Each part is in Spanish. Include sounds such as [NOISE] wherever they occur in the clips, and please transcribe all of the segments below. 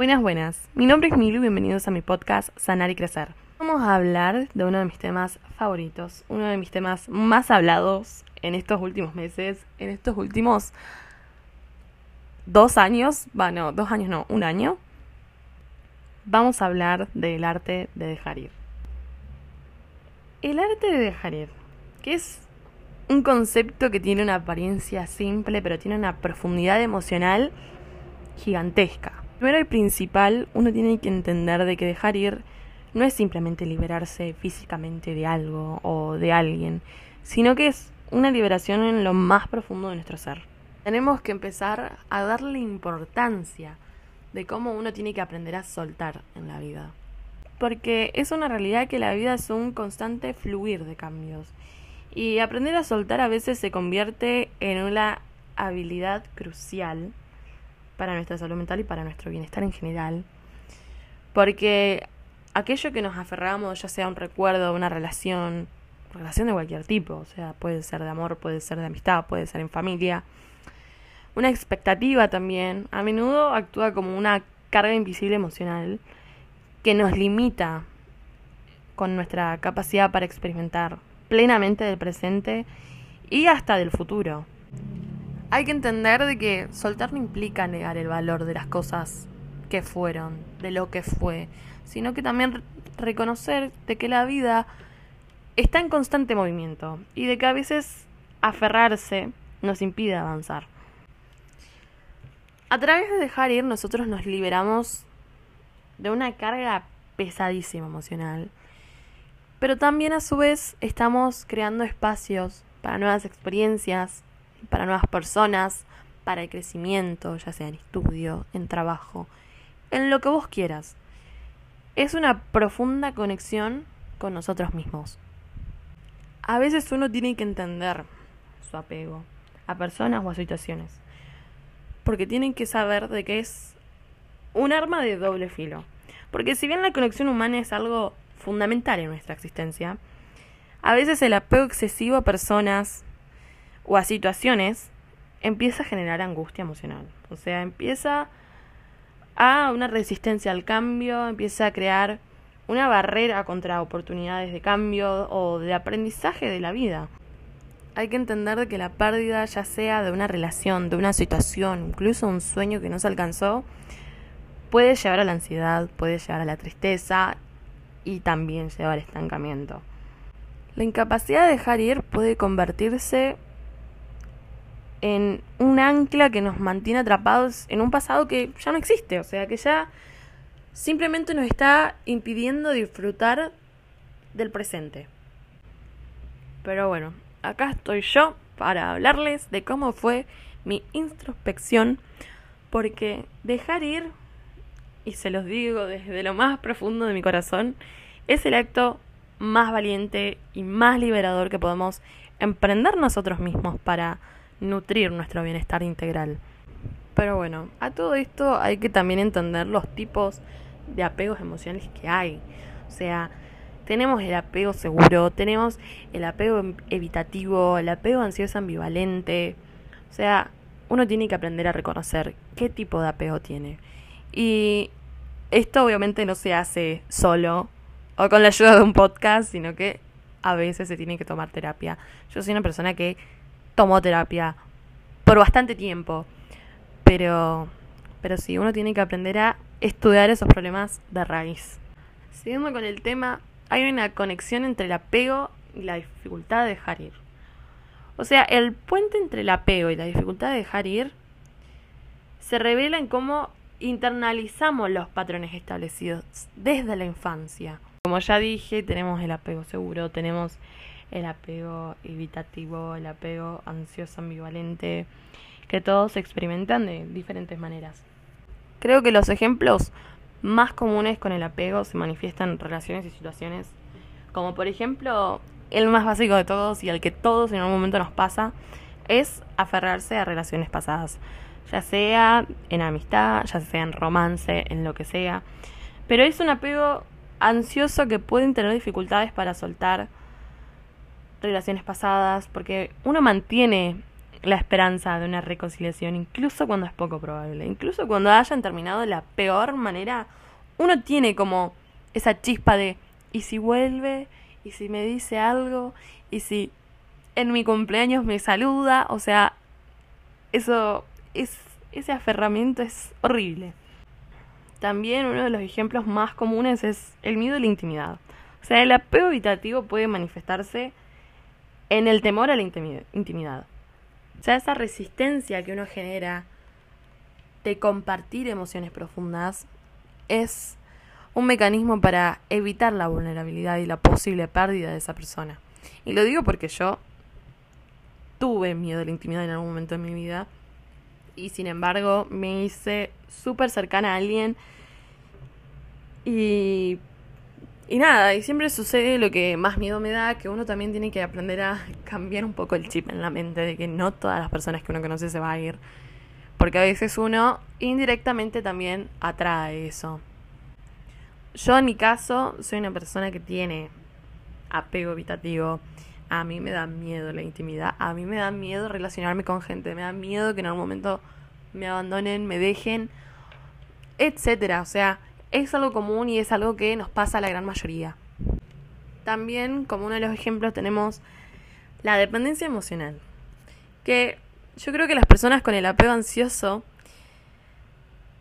Buenas, buenas. Mi nombre es Milu y bienvenidos a mi podcast Sanar y Crecer. Vamos a hablar de uno de mis temas favoritos, uno de mis temas más hablados en estos últimos meses, en estos últimos dos años, bueno, dos años no, un año. Vamos a hablar del arte de dejar ir. El arte de dejar ir, que es un concepto que tiene una apariencia simple, pero tiene una profundidad emocional gigantesca. Primero y principal, uno tiene que entender de que dejar ir no es simplemente liberarse físicamente de algo o de alguien, sino que es una liberación en lo más profundo de nuestro ser. Tenemos que empezar a darle importancia de cómo uno tiene que aprender a soltar en la vida. Porque es una realidad que la vida es un constante fluir de cambios. Y aprender a soltar a veces se convierte en una habilidad crucial para nuestra salud mental y para nuestro bienestar en general. Porque aquello que nos aferramos, ya sea un recuerdo, una relación, relación de cualquier tipo, o sea, puede ser de amor, puede ser de amistad, puede ser en familia, una expectativa también, a menudo actúa como una carga invisible emocional que nos limita con nuestra capacidad para experimentar plenamente del presente y hasta del futuro. Hay que entender de que soltar no implica negar el valor de las cosas que fueron, de lo que fue, sino que también reconocer de que la vida está en constante movimiento y de que a veces aferrarse nos impide avanzar. A través de dejar ir nosotros nos liberamos de una carga pesadísima emocional, pero también a su vez estamos creando espacios para nuevas experiencias, para nuevas personas, para el crecimiento, ya sea en estudio, en trabajo, en lo que vos quieras. Es una profunda conexión con nosotros mismos. A veces uno tiene que entender su apego a personas o a situaciones, porque tienen que saber de que es un arma de doble filo. Porque si bien la conexión humana es algo fundamental en nuestra existencia, a veces el apego excesivo a personas o a situaciones empieza a generar angustia emocional. O sea, empieza a una resistencia al cambio, empieza a crear una barrera contra oportunidades de cambio o de aprendizaje de la vida. Hay que entender que la pérdida, ya sea de una relación, de una situación, incluso un sueño que no se alcanzó, puede llevar a la ansiedad, puede llevar a la tristeza y también llevar al estancamiento. La incapacidad de dejar ir puede convertirse en un ancla que nos mantiene atrapados en un pasado que ya no existe, o sea, que ya simplemente nos está impidiendo disfrutar del presente. Pero bueno, acá estoy yo para hablarles de cómo fue mi introspección, porque dejar ir, y se los digo desde lo más profundo de mi corazón, es el acto más valiente y más liberador que podemos emprender nosotros mismos para nutrir nuestro bienestar integral. Pero bueno, a todo esto hay que también entender los tipos de apegos emocionales que hay. O sea, tenemos el apego seguro, tenemos el apego evitativo, el apego ansioso ambivalente. O sea, uno tiene que aprender a reconocer qué tipo de apego tiene. Y esto obviamente no se hace solo o con la ayuda de un podcast, sino que a veces se tiene que tomar terapia. Yo soy una persona que tomó terapia por bastante tiempo. Pero, pero sí, uno tiene que aprender a estudiar esos problemas de raíz. Siguiendo con el tema, hay una conexión entre el apego y la dificultad de dejar ir. O sea, el puente entre el apego y la dificultad de dejar ir se revela en cómo internalizamos los patrones establecidos desde la infancia. Como ya dije, tenemos el apego seguro, tenemos el apego evitativo, el apego ansioso ambivalente, que todos experimentan de diferentes maneras. Creo que los ejemplos más comunes con el apego se manifiestan en relaciones y situaciones, como por ejemplo el más básico de todos y al que todos en algún momento nos pasa, es aferrarse a relaciones pasadas, ya sea en amistad, ya sea en romance, en lo que sea. Pero es un apego ansioso que pueden tener dificultades para soltar relaciones pasadas, porque uno mantiene la esperanza de una reconciliación, incluso cuando es poco probable, incluso cuando hayan terminado de la peor manera, uno tiene como esa chispa de, ¿y si vuelve? ¿Y si me dice algo? ¿Y si en mi cumpleaños me saluda? O sea, eso es ese aferramiento es horrible. También uno de los ejemplos más comunes es el miedo a la intimidad. O sea, el apego evitativo puede manifestarse en el temor a la intimidad. O sea, esa resistencia que uno genera de compartir emociones profundas es un mecanismo para evitar la vulnerabilidad y la posible pérdida de esa persona. Y lo digo porque yo tuve miedo a la intimidad en algún momento de mi vida y sin embargo me hice súper cercana a alguien y, y nada, y siempre sucede lo que más miedo me da, que uno también tiene que aprender a cambiar un poco el chip en la mente de que no todas las personas que uno conoce se va a ir, porque a veces uno indirectamente también atrae eso. Yo en mi caso soy una persona que tiene apego evitativo a mí me da miedo la intimidad, a mí me da miedo relacionarme con gente, me da miedo que en algún momento me abandonen, me dejen, etcétera. O sea, es algo común y es algo que nos pasa a la gran mayoría. También, como uno de los ejemplos, tenemos la dependencia emocional. Que yo creo que las personas con el apego ansioso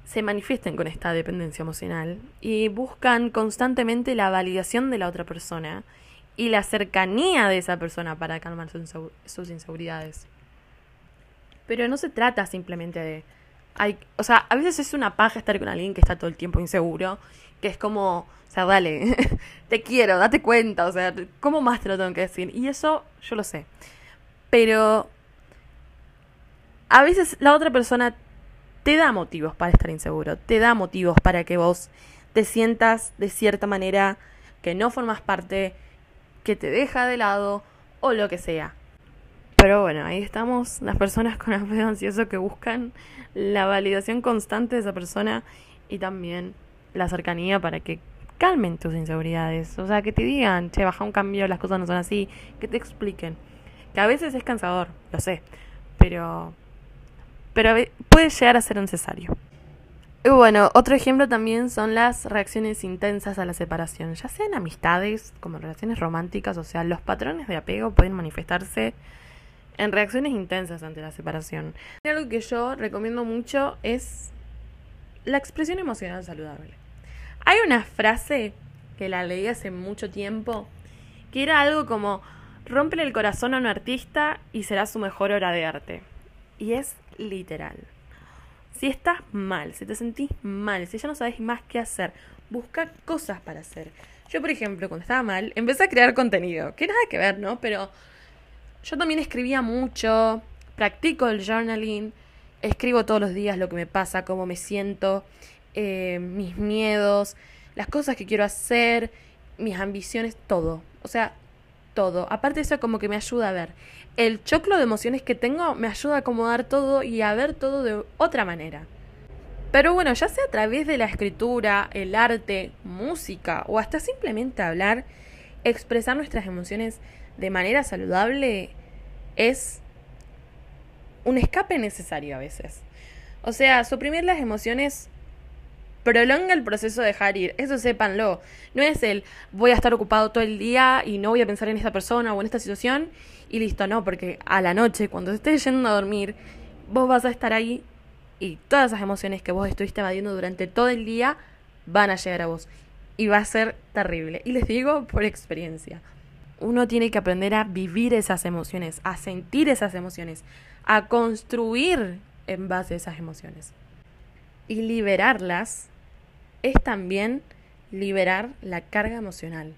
se manifiesten con esta dependencia emocional y buscan constantemente la validación de la otra persona y la cercanía de esa persona para calmar sus inseguridades. Pero no se trata simplemente de... Hay, o sea, a veces es una paja estar con alguien que está todo el tiempo inseguro, que es como, o sea, dale, [LAUGHS] te quiero, date cuenta, o sea, ¿cómo más te lo tengo que decir? Y eso yo lo sé. Pero a veces la otra persona te da motivos para estar inseguro, te da motivos para que vos te sientas de cierta manera que no formas parte que te deja de lado o lo que sea. Pero bueno, ahí estamos las personas con apego ansioso que buscan la validación constante de esa persona y también la cercanía para que calmen tus inseguridades. O sea, que te digan, che, baja un cambio, las cosas no son así, que te expliquen. Que a veces es cansador, lo sé, pero, pero puede llegar a ser necesario. Y bueno, otro ejemplo también son las reacciones intensas a la separación, ya sean amistades como relaciones románticas, o sea, los patrones de apego pueden manifestarse en reacciones intensas ante la separación. Algo que yo recomiendo mucho es la expresión emocional saludable. Hay una frase que la leí hace mucho tiempo que era algo como rompe el corazón a un artista y será su mejor obra de arte. Y es literal. Si estás mal, si te sentís mal, si ya no sabes más qué hacer, busca cosas para hacer. Yo, por ejemplo, cuando estaba mal, empecé a crear contenido, que nada que ver, ¿no? Pero yo también escribía mucho, practico el journaling, escribo todos los días lo que me pasa, cómo me siento, eh, mis miedos, las cosas que quiero hacer, mis ambiciones, todo. O sea, todo. Aparte eso, como que me ayuda a ver. El choclo de emociones que tengo me ayuda a acomodar todo y a ver todo de otra manera. Pero bueno, ya sea a través de la escritura, el arte, música o hasta simplemente hablar, expresar nuestras emociones de manera saludable es un escape necesario a veces. O sea, suprimir las emociones prolonga el proceso de dejar ir. Eso sépanlo. No es el voy a estar ocupado todo el día y no voy a pensar en esta persona o en esta situación y listo, no, porque a la noche, cuando estés yendo a dormir, vos vas a estar ahí y todas esas emociones que vos estuviste evadiendo durante todo el día van a llegar a vos. Y va a ser terrible. Y les digo por experiencia. Uno tiene que aprender a vivir esas emociones, a sentir esas emociones, a construir en base a esas emociones y liberarlas es también liberar la carga emocional.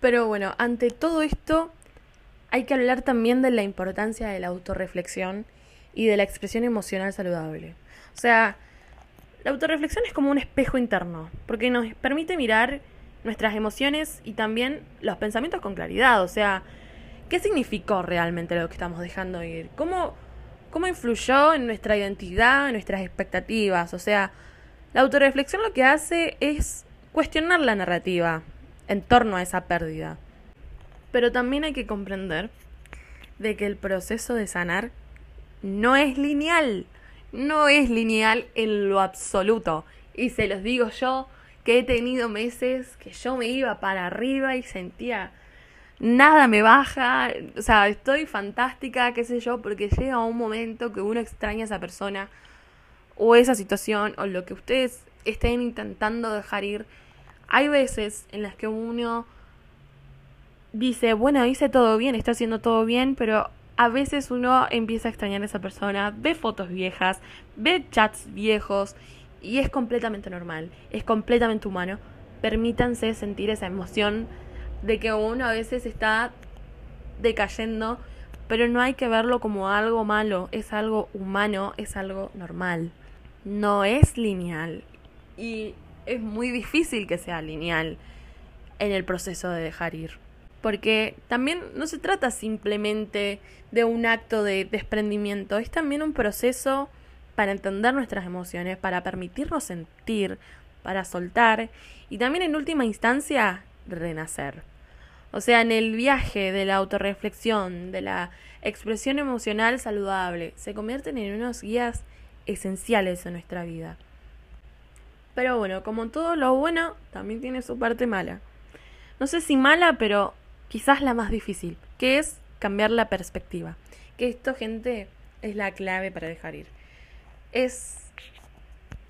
Pero bueno, ante todo esto hay que hablar también de la importancia de la autorreflexión y de la expresión emocional saludable. O sea, la autorreflexión es como un espejo interno, porque nos permite mirar nuestras emociones y también los pensamientos con claridad. O sea, ¿qué significó realmente lo que estamos dejando ir? ¿Cómo cómo influyó en nuestra identidad, en nuestras expectativas. O sea, la autorreflexión lo que hace es cuestionar la narrativa en torno a esa pérdida. Pero también hay que comprender de que el proceso de sanar no es lineal. No es lineal en lo absoluto. Y se los digo yo, que he tenido meses que yo me iba para arriba y sentía nada me baja, o sea, estoy fantástica, qué sé yo, porque llega un momento que uno extraña a esa persona o esa situación o lo que ustedes estén intentando dejar ir. Hay veces en las que uno dice, bueno, hice todo bien, está haciendo todo bien, pero a veces uno empieza a extrañar a esa persona, ve fotos viejas, ve chats viejos y es completamente normal, es completamente humano. Permítanse sentir esa emoción de que uno a veces está decayendo, pero no hay que verlo como algo malo, es algo humano, es algo normal. No es lineal y es muy difícil que sea lineal en el proceso de dejar ir. Porque también no se trata simplemente de un acto de desprendimiento, es también un proceso para entender nuestras emociones, para permitirnos sentir, para soltar y también en última instancia renacer. O sea, en el viaje de la autorreflexión, de la expresión emocional saludable, se convierten en unos guías esenciales en nuestra vida. Pero bueno, como todo lo bueno, también tiene su parte mala. No sé si mala, pero quizás la más difícil, que es cambiar la perspectiva. Que esto, gente, es la clave para dejar ir es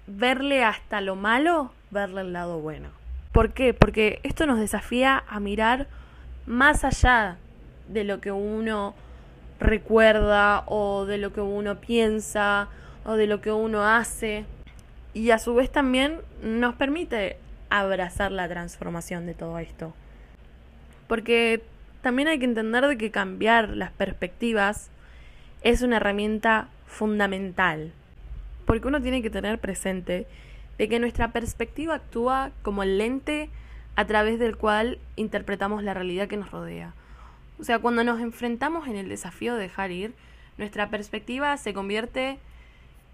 verle hasta lo malo, verle el lado bueno. ¿Por qué? Porque esto nos desafía a mirar más allá de lo que uno recuerda o de lo que uno piensa o de lo que uno hace y a su vez también nos permite abrazar la transformación de todo esto. Porque también hay que entender de que cambiar las perspectivas es una herramienta fundamental porque uno tiene que tener presente de que nuestra perspectiva actúa como el lente a través del cual interpretamos la realidad que nos rodea. O sea, cuando nos enfrentamos en el desafío de dejar ir, nuestra perspectiva se convierte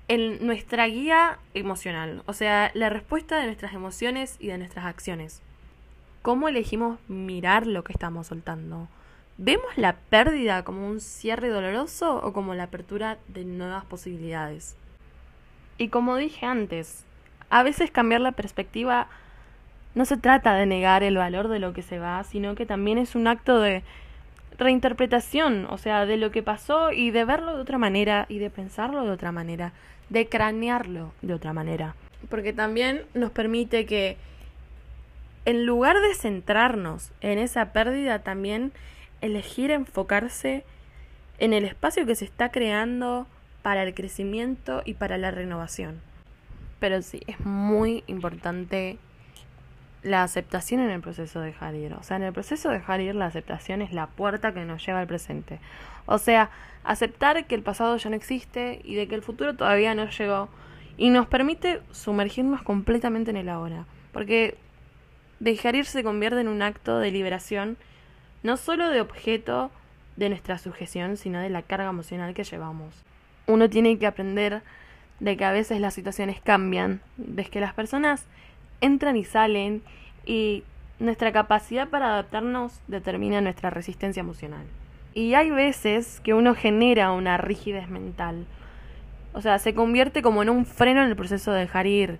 en nuestra guía emocional, o sea, la respuesta de nuestras emociones y de nuestras acciones. ¿Cómo elegimos mirar lo que estamos soltando? ¿Vemos la pérdida como un cierre doloroso o como la apertura de nuevas posibilidades? Y como dije antes, a veces cambiar la perspectiva no se trata de negar el valor de lo que se va, sino que también es un acto de reinterpretación, o sea, de lo que pasó y de verlo de otra manera y de pensarlo de otra manera, de cranearlo de otra manera. Porque también nos permite que en lugar de centrarnos en esa pérdida, también elegir enfocarse en el espacio que se está creando para el crecimiento y para la renovación. Pero sí, es muy importante la aceptación en el proceso de dejar ir. O sea, en el proceso de dejar ir, la aceptación es la puerta que nos lleva al presente. O sea, aceptar que el pasado ya no existe y de que el futuro todavía no llegó y nos permite sumergirnos completamente en el ahora. Porque dejar ir se convierte en un acto de liberación, no solo de objeto de nuestra sujeción, sino de la carga emocional que llevamos uno tiene que aprender de que a veces las situaciones cambian, de que las personas entran y salen y nuestra capacidad para adaptarnos determina nuestra resistencia emocional. Y hay veces que uno genera una rigidez mental. O sea, se convierte como en un freno en el proceso de dejar ir.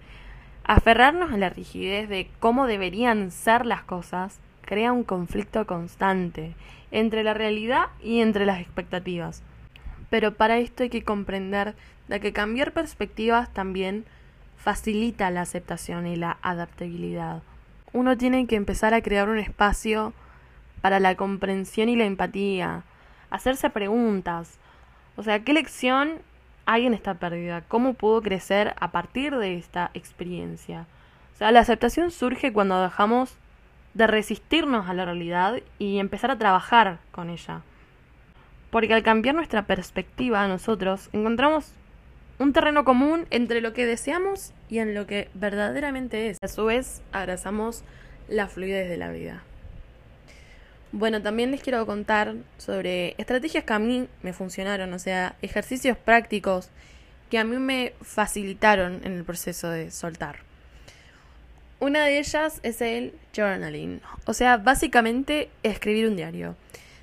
Aferrarnos a la rigidez de cómo deberían ser las cosas crea un conflicto constante entre la realidad y entre las expectativas. Pero para esto hay que comprender de que cambiar perspectivas también facilita la aceptación y la adaptabilidad. Uno tiene que empezar a crear un espacio para la comprensión y la empatía, hacerse preguntas. O sea, ¿qué lección hay en esta pérdida? ¿Cómo puedo crecer a partir de esta experiencia? O sea, la aceptación surge cuando dejamos de resistirnos a la realidad y empezar a trabajar con ella porque al cambiar nuestra perspectiva nosotros encontramos un terreno común entre lo que deseamos y en lo que verdaderamente es. A su vez, abrazamos la fluidez de la vida. Bueno, también les quiero contar sobre estrategias que a mí me funcionaron, o sea, ejercicios prácticos que a mí me facilitaron en el proceso de soltar. Una de ellas es el journaling, o sea, básicamente escribir un diario.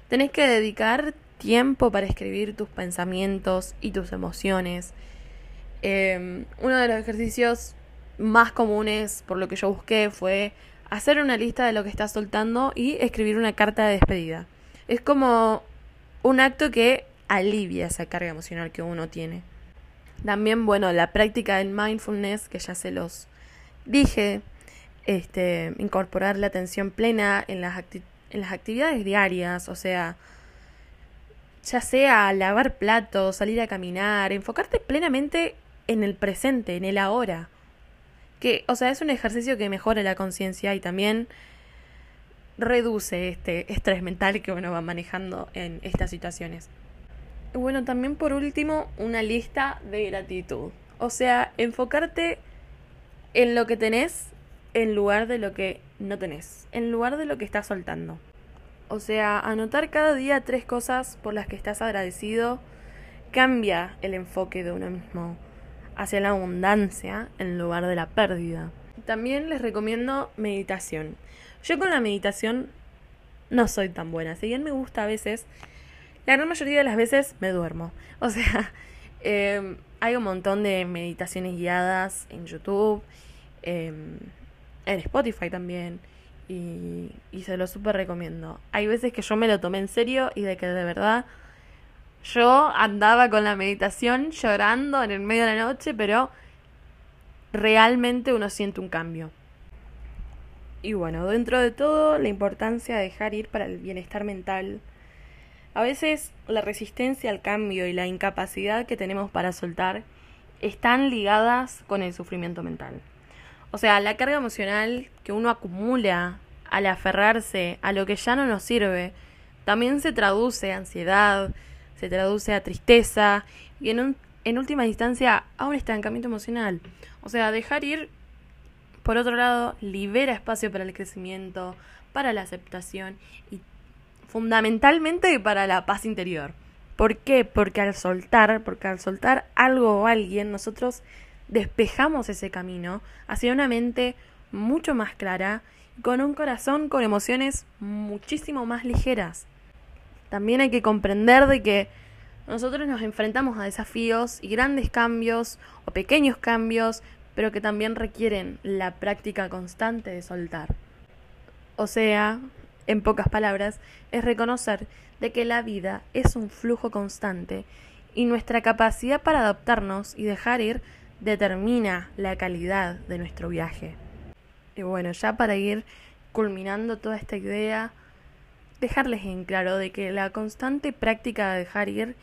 Tenés que dedicar tiempo para escribir tus pensamientos y tus emociones. Em, uno de los ejercicios más comunes, por lo que yo busqué, fue hacer una lista de lo que estás soltando y escribir una carta de despedida. Es como un acto que alivia esa carga emocional que uno tiene. También, bueno, la práctica del mindfulness, que ya se los dije, este, incorporar la atención plena en las, en las actividades diarias, o sea, ya sea lavar platos, salir a caminar, enfocarte plenamente en el presente, en el ahora. Que, o sea, es un ejercicio que mejora la conciencia y también reduce este estrés mental que uno va manejando en estas situaciones. Bueno, también por último, una lista de gratitud. O sea, enfocarte en lo que tenés en lugar de lo que no tenés, en lugar de lo que estás soltando. O sea, anotar cada día tres cosas por las que estás agradecido cambia el enfoque de uno mismo hacia la abundancia en lugar de la pérdida. También les recomiendo meditación. Yo con la meditación no soy tan buena. Si bien me gusta a veces, la gran mayoría de las veces me duermo. O sea, [LAUGHS] em, hay un montón de meditaciones guiadas en YouTube, em, en Spotify también. Y, y se lo súper recomiendo. Hay veces que yo me lo tomé en serio y de que de verdad yo andaba con la meditación llorando en el medio de la noche, pero realmente uno siente un cambio. Y bueno, dentro de todo, la importancia de dejar ir para el bienestar mental. A veces la resistencia al cambio y la incapacidad que tenemos para soltar están ligadas con el sufrimiento mental. O sea, la carga emocional que uno acumula al aferrarse a lo que ya no nos sirve, también se traduce a ansiedad, se traduce a tristeza y en, en última instancia a un estancamiento emocional. O sea, dejar ir, por otro lado, libera espacio para el crecimiento, para la aceptación y fundamentalmente para la paz interior. ¿Por qué? Porque al soltar, porque al soltar algo o alguien, nosotros despejamos ese camino hacia una mente mucho más clara, con un corazón con emociones muchísimo más ligeras. También hay que comprender de que nosotros nos enfrentamos a desafíos y grandes cambios o pequeños cambios, pero que también requieren la práctica constante de soltar. O sea, en pocas palabras, es reconocer de que la vida es un flujo constante y nuestra capacidad para adaptarnos y dejar ir determina la calidad de nuestro viaje. Y bueno, ya para ir culminando toda esta idea, dejarles en claro de que la constante práctica de dejar ir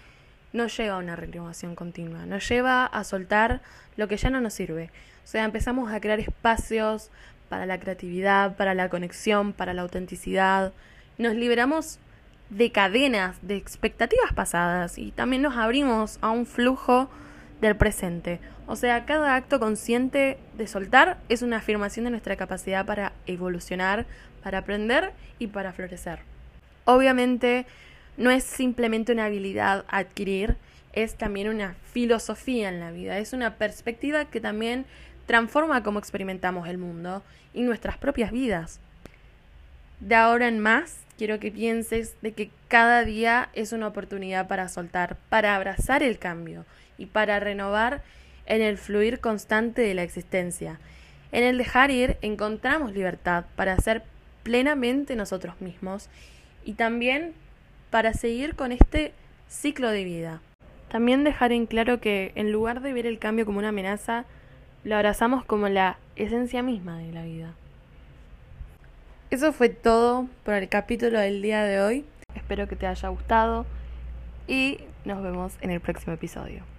no lleva a una renovación continua, nos lleva a soltar lo que ya no nos sirve. O sea, empezamos a crear espacios para la creatividad, para la conexión, para la autenticidad. Nos liberamos de cadenas, de expectativas pasadas y también nos abrimos a un flujo del presente. O sea, cada acto consciente de soltar es una afirmación de nuestra capacidad para evolucionar, para aprender y para florecer. Obviamente no es simplemente una habilidad a adquirir, es también una filosofía en la vida, es una perspectiva que también transforma cómo experimentamos el mundo y nuestras propias vidas. De ahora en más, quiero que pienses de que cada día es una oportunidad para soltar, para abrazar el cambio y para renovar en el fluir constante de la existencia. En el dejar ir encontramos libertad para ser plenamente nosotros mismos y también para seguir con este ciclo de vida. También dejar en claro que en lugar de ver el cambio como una amenaza, lo abrazamos como la esencia misma de la vida. Eso fue todo por el capítulo del día de hoy. Espero que te haya gustado y nos vemos en el próximo episodio.